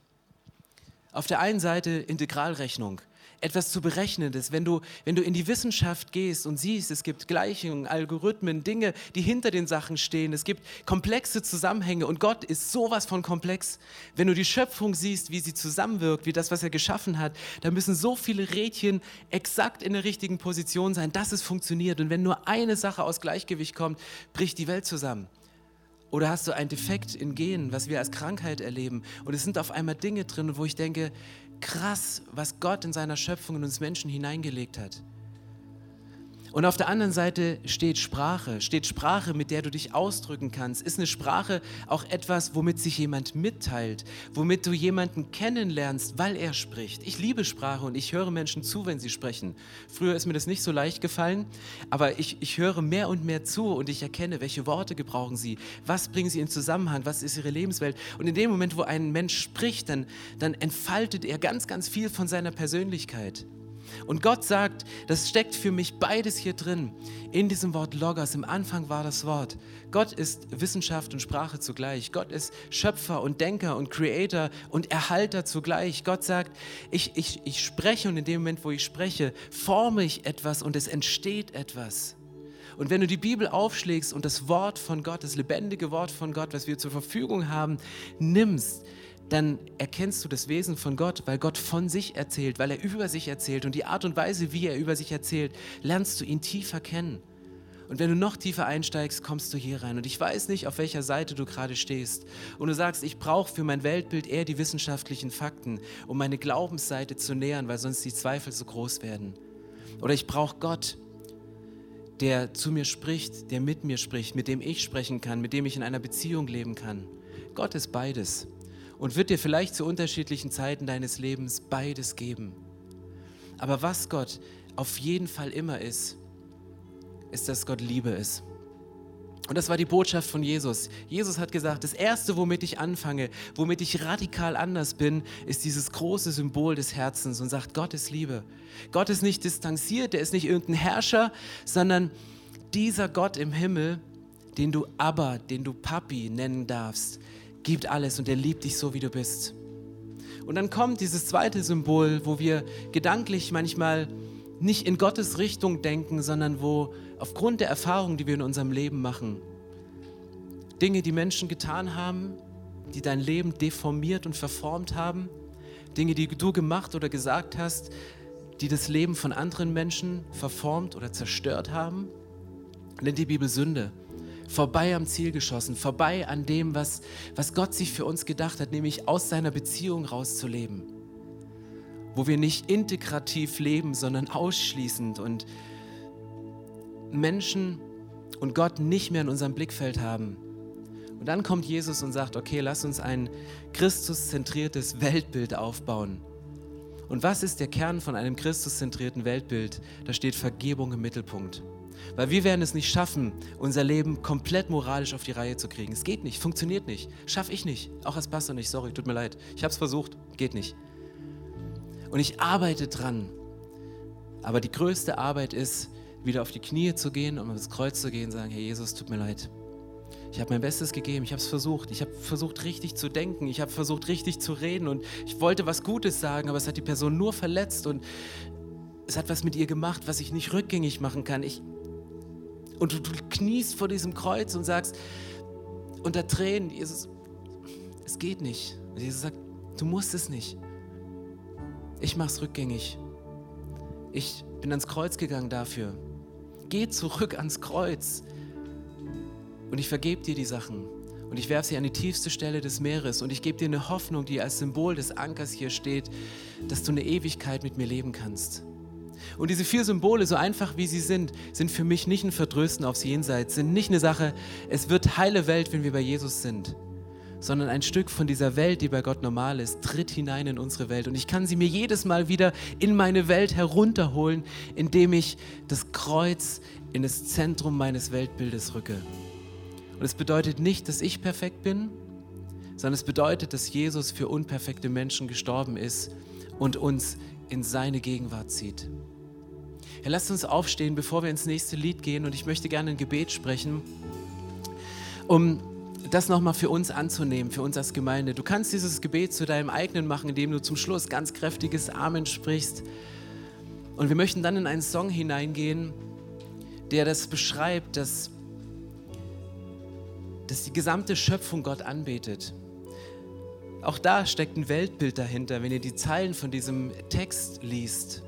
[SPEAKER 4] Auf der einen Seite Integralrechnung etwas zu berechnendes. Wenn du, wenn du in die Wissenschaft gehst und siehst, es gibt Gleichungen, Algorithmen, Dinge, die hinter den Sachen stehen. Es gibt komplexe Zusammenhänge und Gott ist sowas von komplex. Wenn du die Schöpfung siehst, wie sie zusammenwirkt, wie das, was er geschaffen hat, da müssen so viele Rädchen exakt in der richtigen Position sein, dass es funktioniert. Und wenn nur eine Sache aus Gleichgewicht kommt, bricht die Welt zusammen. Oder hast du ein Defekt in Genen, was wir als Krankheit erleben? Und es sind auf einmal Dinge drin, wo ich denke, krass, was Gott in seiner Schöpfung in uns Menschen hineingelegt hat. Und auf der anderen Seite steht Sprache, steht Sprache, mit der du dich ausdrücken kannst. Ist eine Sprache auch etwas, womit sich jemand mitteilt, womit du jemanden kennenlernst, weil er spricht. Ich liebe Sprache und ich höre Menschen zu, wenn sie sprechen. Früher ist mir das nicht so leicht gefallen, aber ich, ich höre mehr und mehr zu und ich erkenne, welche Worte gebrauchen sie, was bringen sie in Zusammenhang, was ist ihre Lebenswelt. Und in dem Moment, wo ein Mensch spricht, dann, dann entfaltet er ganz, ganz viel von seiner Persönlichkeit. Und Gott sagt, das steckt für mich beides hier drin. In diesem Wort Logos, im Anfang war das Wort. Gott ist Wissenschaft und Sprache zugleich. Gott ist Schöpfer und Denker und Creator und Erhalter zugleich. Gott sagt, ich, ich, ich spreche und in dem Moment, wo ich spreche, forme ich etwas und es entsteht etwas. Und wenn du die Bibel aufschlägst und das Wort von Gott, das lebendige Wort von Gott, was wir zur Verfügung haben, nimmst, dann erkennst du das Wesen von Gott, weil Gott von sich erzählt, weil er über sich erzählt und die Art und Weise, wie er über sich erzählt, lernst du ihn tiefer kennen. Und wenn du noch tiefer einsteigst, kommst du hier rein. Und ich weiß nicht, auf welcher Seite du gerade stehst. Und du sagst, ich brauche für mein Weltbild eher die wissenschaftlichen Fakten, um meine Glaubensseite zu nähern, weil sonst die Zweifel so groß werden. Oder ich brauche Gott, der zu mir spricht, der mit mir spricht, mit dem ich sprechen kann, mit dem ich in einer Beziehung leben kann. Gott ist beides und wird dir vielleicht zu unterschiedlichen Zeiten deines Lebens beides geben. Aber was Gott auf jeden Fall immer ist, ist, dass Gott Liebe ist. Und das war die Botschaft von Jesus. Jesus hat gesagt, das Erste, womit ich anfange, womit ich radikal anders bin, ist dieses große Symbol des Herzens und sagt, Gott ist Liebe. Gott ist nicht distanziert, er ist nicht irgendein Herrscher, sondern dieser Gott im Himmel, den du Abba, den du Papi nennen darfst, gibt alles und er liebt dich so, wie du bist. Und dann kommt dieses zweite Symbol, wo wir gedanklich manchmal nicht in Gottes Richtung denken, sondern wo aufgrund der Erfahrungen, die wir in unserem Leben machen, Dinge, die Menschen getan haben, die dein Leben deformiert und verformt haben, Dinge, die du gemacht oder gesagt hast, die das Leben von anderen Menschen verformt oder zerstört haben, nennt die Bibel Sünde vorbei am Ziel geschossen, vorbei an dem, was, was Gott sich für uns gedacht hat, nämlich aus seiner Beziehung rauszuleben. Wo wir nicht integrativ leben, sondern ausschließend und Menschen und Gott nicht mehr in unserem Blickfeld haben. Und dann kommt Jesus und sagt, okay, lass uns ein Christuszentriertes Weltbild aufbauen. Und was ist der Kern von einem Christuszentrierten Weltbild? Da steht Vergebung im Mittelpunkt. Weil wir werden es nicht schaffen, unser Leben komplett moralisch auf die Reihe zu kriegen. Es geht nicht, funktioniert nicht. Schaffe ich nicht. Auch als Pastor nicht, sorry, tut mir leid. Ich habe es versucht, geht nicht. Und ich arbeite dran. Aber die größte Arbeit ist, wieder auf die Knie zu gehen und aufs Kreuz zu gehen und sagen, Herr Jesus, tut mir leid. Ich habe mein Bestes gegeben, ich habe es versucht. Ich habe versucht, richtig zu denken, ich habe versucht, richtig zu reden und ich wollte was Gutes sagen, aber es hat die Person nur verletzt und es hat was mit ihr gemacht, was ich nicht rückgängig machen kann. Ich, und du, du kniest vor diesem Kreuz und sagst unter Tränen, Jesus, es geht nicht. Und Jesus sagt, du musst es nicht. Ich mach's rückgängig. Ich bin ans Kreuz gegangen dafür. Geh zurück ans Kreuz. Und ich vergebe dir die Sachen. Und ich werfe sie an die tiefste Stelle des Meeres. Und ich gebe dir eine Hoffnung, die als Symbol des Ankers hier steht, dass du eine Ewigkeit mit mir leben kannst. Und diese vier Symbole, so einfach wie sie sind, sind für mich nicht ein Verdrösten aufs Jenseits, sind nicht eine Sache, es wird heile Welt, wenn wir bei Jesus sind, sondern ein Stück von dieser Welt, die bei Gott normal ist, tritt hinein in unsere Welt. Und ich kann sie mir jedes Mal wieder in meine Welt herunterholen, indem ich das Kreuz in das Zentrum meines Weltbildes rücke. Und es bedeutet nicht, dass ich perfekt bin, sondern es bedeutet, dass Jesus für unperfekte Menschen gestorben ist und uns in seine Gegenwart zieht. Ja, lasst uns aufstehen, bevor wir ins nächste Lied gehen und ich möchte gerne ein Gebet sprechen, um das nochmal für uns anzunehmen, für uns als Gemeinde. Du kannst dieses Gebet zu deinem eigenen machen, indem du zum Schluss ganz kräftiges Amen sprichst. Und wir möchten dann in einen Song hineingehen, der das beschreibt, dass, dass die gesamte Schöpfung Gott anbetet. Auch da steckt ein Weltbild dahinter, wenn ihr die Zeilen von diesem Text liest.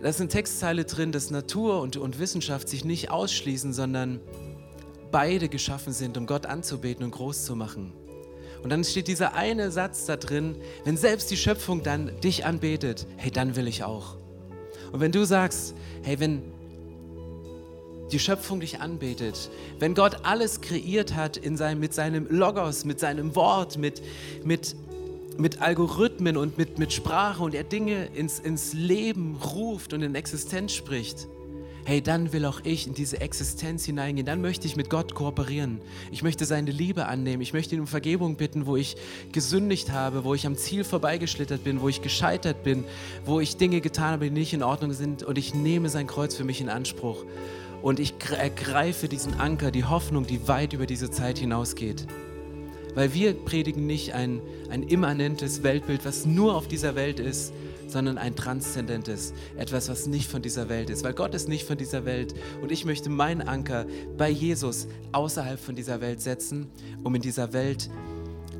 [SPEAKER 4] Da eine Textzeile drin, dass Natur und, und Wissenschaft sich nicht ausschließen, sondern beide geschaffen sind, um Gott anzubeten und groß zu machen. Und dann steht dieser eine Satz da drin, wenn selbst die Schöpfung dann dich anbetet, hey, dann will ich auch. Und wenn du sagst, hey, wenn die Schöpfung dich anbetet, wenn Gott alles kreiert hat in seinem, mit seinem Logos, mit seinem Wort, mit, mit, mit Algorithmen und mit, mit Sprache und er Dinge ins, ins Leben ruft und in Existenz spricht, hey, dann will auch ich in diese Existenz hineingehen. Dann möchte ich mit Gott kooperieren. Ich möchte seine Liebe annehmen. Ich möchte ihn um Vergebung bitten, wo ich gesündigt habe, wo ich am Ziel vorbeigeschlittert bin, wo ich gescheitert bin, wo ich Dinge getan habe, die nicht in Ordnung sind. Und ich nehme sein Kreuz für mich in Anspruch. Und ich ergreife diesen Anker, die Hoffnung, die weit über diese Zeit hinausgeht. Weil wir predigen nicht ein, ein immanentes Weltbild, was nur auf dieser Welt ist, sondern ein transzendentes, etwas, was nicht von dieser Welt ist. Weil Gott ist nicht von dieser Welt und ich möchte meinen Anker bei Jesus außerhalb von dieser Welt setzen, um in dieser Welt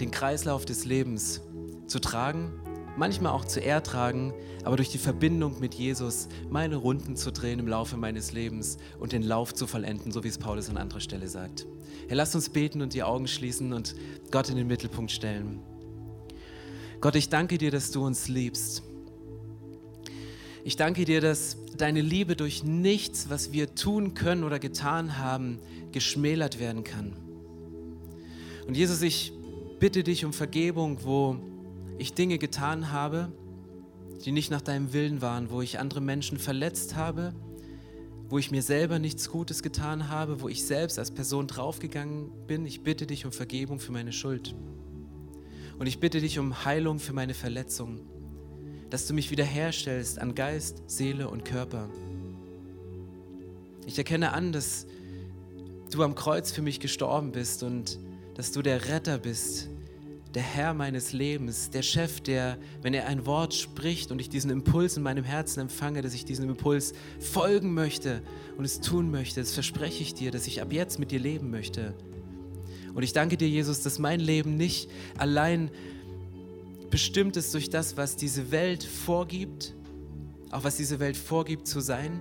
[SPEAKER 4] den Kreislauf des Lebens zu tragen, manchmal auch zu ertragen, aber durch die Verbindung mit Jesus meine Runden zu drehen im Laufe meines Lebens und den Lauf zu vollenden, so wie es Paulus an anderer Stelle sagt. Herr, lasst uns beten und die Augen schließen und Gott in den Mittelpunkt stellen. Gott, ich danke dir, dass du uns liebst. Ich danke dir, dass deine Liebe durch nichts, was wir tun können oder getan haben, geschmälert werden kann. Und Jesus, ich bitte dich um Vergebung, wo ich Dinge getan habe, die nicht nach deinem Willen waren, wo ich andere Menschen verletzt habe, wo ich mir selber nichts Gutes getan habe, wo ich selbst als Person draufgegangen bin. Ich bitte dich um Vergebung für meine Schuld. Und ich bitte dich um Heilung für meine Verletzungen dass du mich wiederherstellst an Geist, Seele und Körper. Ich erkenne an, dass du am Kreuz für mich gestorben bist und dass du der Retter bist, der Herr meines Lebens, der Chef, der, wenn er ein Wort spricht und ich diesen Impuls in meinem Herzen empfange, dass ich diesem Impuls folgen möchte und es tun möchte, das verspreche ich dir, dass ich ab jetzt mit dir leben möchte. Und ich danke dir, Jesus, dass mein Leben nicht allein bestimmt ist durch das, was diese Welt vorgibt, auch was diese Welt vorgibt zu sein,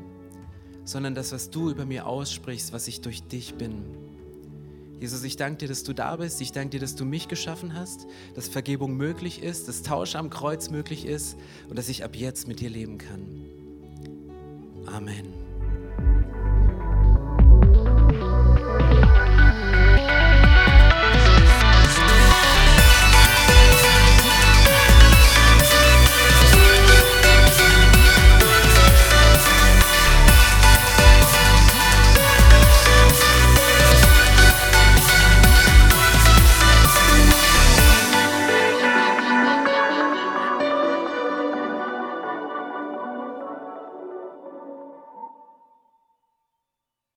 [SPEAKER 4] sondern das, was du über mir aussprichst, was ich durch dich bin. Jesus, ich danke dir, dass du da bist. Ich danke dir, dass du mich geschaffen hast, dass Vergebung möglich ist, dass Tausch am Kreuz möglich ist und dass ich ab jetzt mit dir leben kann. Amen.